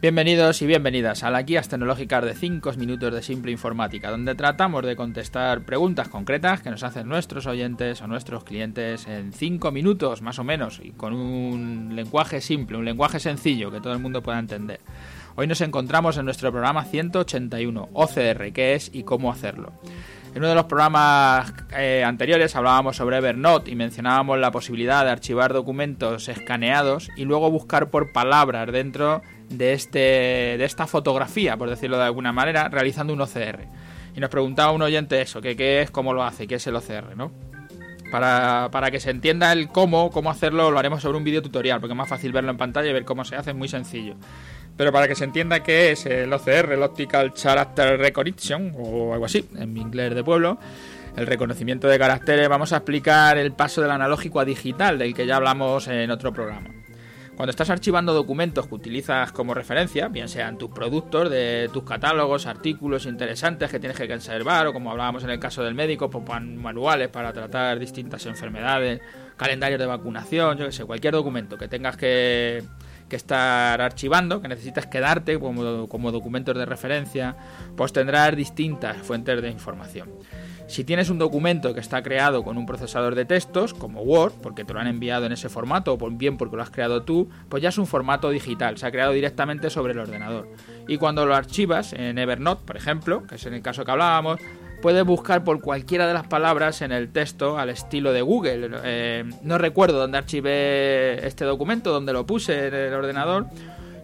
Bienvenidos y bienvenidas a la guías tecnológicas de 5 minutos de simple informática, donde tratamos de contestar preguntas concretas que nos hacen nuestros oyentes o nuestros clientes en 5 minutos más o menos y con un lenguaje simple, un lenguaje sencillo que todo el mundo pueda entender. Hoy nos encontramos en nuestro programa 181, OCR, qué es y cómo hacerlo. En uno de los programas eh, anteriores hablábamos sobre Evernote y mencionábamos la posibilidad de archivar documentos escaneados y luego buscar por palabras dentro de, este, de esta fotografía, por decirlo de alguna manera, realizando un OCR. Y nos preguntaba un oyente eso, qué es, cómo lo hace, qué es el OCR, ¿no? Para, para, que se entienda el cómo, cómo hacerlo, lo haremos sobre un vídeo tutorial, porque es más fácil verlo en pantalla y ver cómo se hace, es muy sencillo. Pero para que se entienda qué es el OCR, el Optical Character Recognition, o algo así, en mi inglés de pueblo, el reconocimiento de caracteres, vamos a explicar el paso del analógico a digital, del que ya hablamos en otro programa. Cuando estás archivando documentos que utilizas como referencia, bien sean tus productos, de tus catálogos, artículos interesantes que tienes que conservar, o como hablábamos en el caso del médico, pues, manuales para tratar distintas enfermedades, calendarios de vacunación, yo que sé, cualquier documento que tengas que, estar archivando, que necesitas quedarte como, como documentos de referencia, pues tendrás distintas fuentes de información. Si tienes un documento que está creado con un procesador de textos, como Word, porque te lo han enviado en ese formato, o bien porque lo has creado tú, pues ya es un formato digital, se ha creado directamente sobre el ordenador. Y cuando lo archivas en Evernote, por ejemplo, que es en el caso que hablábamos, puedes buscar por cualquiera de las palabras en el texto al estilo de Google. Eh, no recuerdo dónde archivé este documento, dónde lo puse en el ordenador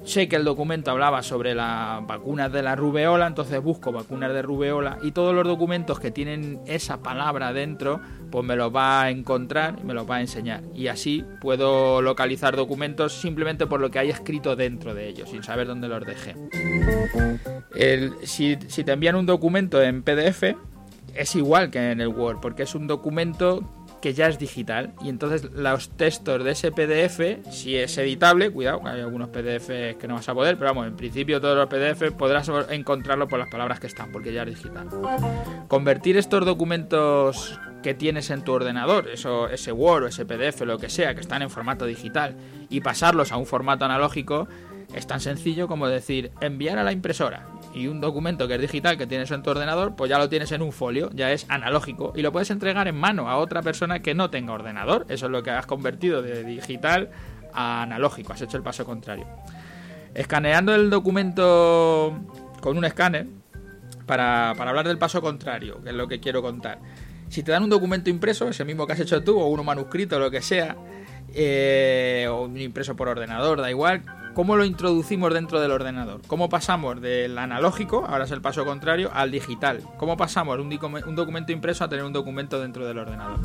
Sé que el documento hablaba sobre las vacunas de la rubeola, entonces busco vacunas de rubeola y todos los documentos que tienen esa palabra dentro, pues me los va a encontrar y me los va a enseñar. Y así puedo localizar documentos simplemente por lo que hay escrito dentro de ellos, sin saber dónde los dejé. si, si te envían un documento en PDF, es igual que en el Word, porque es un documento que ya es digital y entonces los textos de ese PDF, si es editable, cuidado, hay algunos PDFs que no vas a poder, pero vamos, en principio todos los PDF podrás encontrarlo por las palabras que están, porque ya es digital. Convertir estos documentos que tienes en tu ordenador, eso, ese Word o ese PDF, lo que sea, que están en formato digital, y pasarlos a un formato analógico, es tan sencillo como decir enviar a la impresora y un documento que es digital que tienes en tu ordenador, pues ya lo tienes en un folio, ya es analógico y lo puedes entregar en mano a otra persona que no tenga ordenador. Eso es lo que has convertido de digital a analógico, has hecho el paso contrario. Escaneando el documento con un escáner, para, para hablar del paso contrario, que es lo que quiero contar. Si te dan un documento impreso, ese mismo que has hecho tú, o uno manuscrito, lo que sea, eh, o un impreso por ordenador, da igual, ¿Cómo lo introducimos dentro del ordenador? ¿Cómo pasamos del analógico, ahora es el paso contrario, al digital? ¿Cómo pasamos un, documento impreso a tener un documento dentro del ordenador?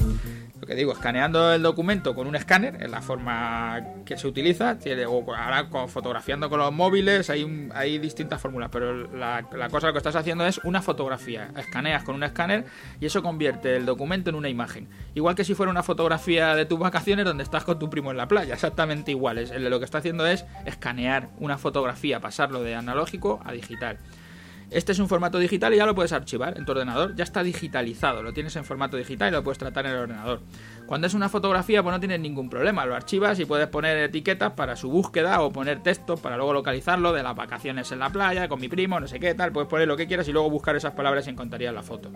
Lo que digo, escaneando el documento con un escáner, es la forma que se utiliza, ahora fotografiando con los móviles, hay, distintas fórmulas, pero la, cosa lo que estás haciendo es una fotografía. Escaneas con un escáner y eso convierte el documento en una imagen. Igual que si fuera una fotografía de tus vacaciones donde estás con tu primo en la playa, exactamente igual. Lo que está haciendo es escanear una fotografía, pasarlo de analógico a digital. Este es un formato digital y ya lo puedes archivar en tu ordenador. Ya está digitalizado, lo tienes en formato digital y lo puedes tratar en el ordenador. Cuando es una fotografía, pues no tienes ningún problema. Lo archivas y puedes poner etiquetas para su búsqueda o poner texto para luego localizarlo de las vacaciones en la playa, con mi primo, no sé qué tal. Puedes poner lo que quieras y luego buscar esas palabras y encontrarías la foto.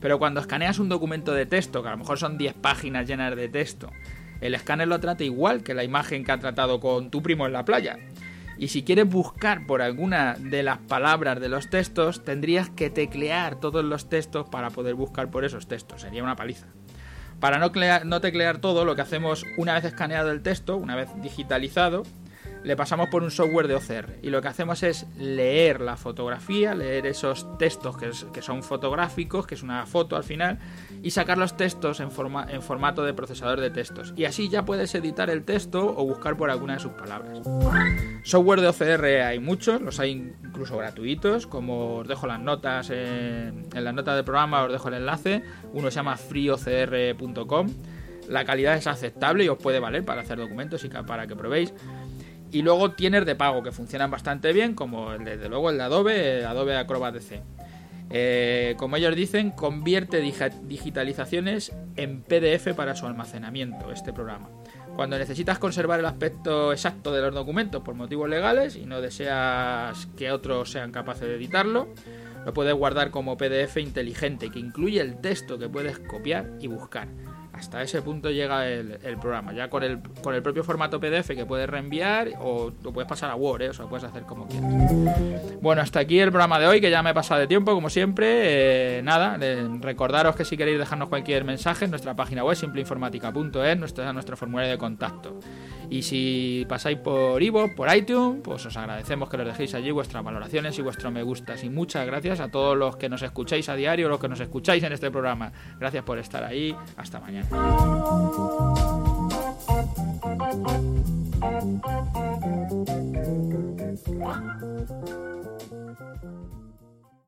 Pero cuando escaneas un documento de texto, que a lo mejor son 10 páginas llenas de texto, el escáner lo trata igual que la imagen que ha tratado con tu primo en la playa. Y si quieres buscar por alguna de las palabras de los textos, tendrías que teclear todos los textos para poder buscar por esos textos. Sería una paliza. Para no, teclear todo, lo que hacemos una vez escaneado el texto, una vez digitalizado, le pasamos por un software de OCR y lo que hacemos es leer la fotografía, leer esos textos que, son fotográficos, que es una foto al final, y sacar los textos en, forma, en formato de procesador de textos. Y así ya puedes editar el texto o buscar por alguna de sus palabras. Software de OCR hay muchos, los hay incluso gratuitos, como os dejo las notas en, en las notas del programa, os dejo el enlace. Uno se llama freeocr.com. La calidad es aceptable y os puede valer para hacer documentos y para que probéis. Y luego tienes de pago que funcionan bastante bien, como desde luego el de Adobe, Adobe Acrobat DC. Eh, como ellos dicen, convierte digitalizaciones en PDF para su almacenamiento, este programa. Cuando necesitas conservar el aspecto exacto de los documentos por motivos legales y no deseas que otros sean capaces de editarlo, lo puedes guardar como PDF inteligente que incluye el texto que puedes copiar y buscar. Hasta ese punto llega el, programa. Ya con el, con el propio formato PDF que puedes reenviar o lo puedes pasar a Word, ¿eh? o sea, lo puedes hacer como quieras. Bueno, hasta aquí el programa de hoy, que ya me he pasado de tiempo, como siempre. Eh, nada, recordaros que si queréis dejarnos cualquier mensaje en nuestra página web, simpleinformática.es, nuestro, nuestro formulario de contacto. Y si pasáis por Ivo, por iTunes, pues os agradecemos que les dejéis allí vuestras valoraciones y vuestros me gustas. Y muchas gracias a todos los que nos escucháis a diario, los que nos escucháis en este programa. Gracias por estar ahí. Hasta mañana.